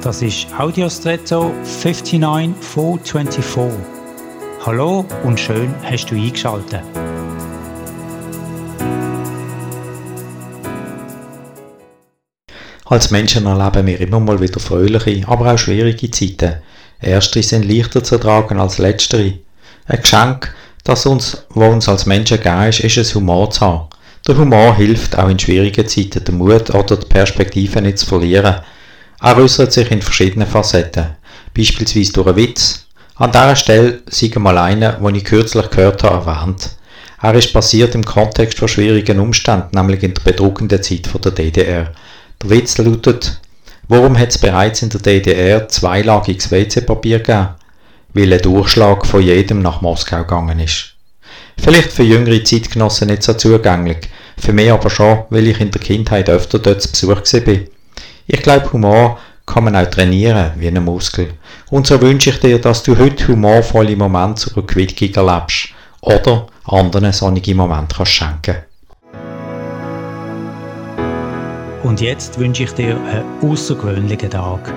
Das ist Audiostretto 59424. Hallo und schön hast du eingeschaltet. Als Menschen erleben wir immer mal wieder fröhliche, aber auch schwierige Zeiten. Erstere sind leichter zu ertragen als letztere. Ein Geschenk, das uns, wo uns als Menschen gegeben ist, ist es Humor zu haben. Der Humor hilft auch in schwierigen Zeiten, den Mut oder die Perspektive nicht zu verlieren. Er äußert sich in verschiedenen Facetten, beispielsweise durch einen Witz. An dieser Stelle sei mal einer, den ich kürzlich gehört habe, erwähnt. Er ist passiert im Kontext von schwierigen Umständen, nämlich in der bedruckenden Zeit der DDR. Der Witz lautet, warum hat es bereits in der DDR zweilagiges WC-Papier gegeben? Weil ein Durchschlag von jedem nach Moskau gegangen ist. Vielleicht für jüngere Zeitgenossen nicht so zugänglich, für mich aber schon, weil ich in der Kindheit öfter dort zu Besuch war. Ich glaube, Humor kann man auch trainieren, wie ein Muskel. Und so wünsche ich dir, dass du heute humorvolle Momente zur Quittung erlebst oder anderen sonnige Momente kannst schenken Und jetzt wünsche ich dir einen außergewöhnlichen Tag.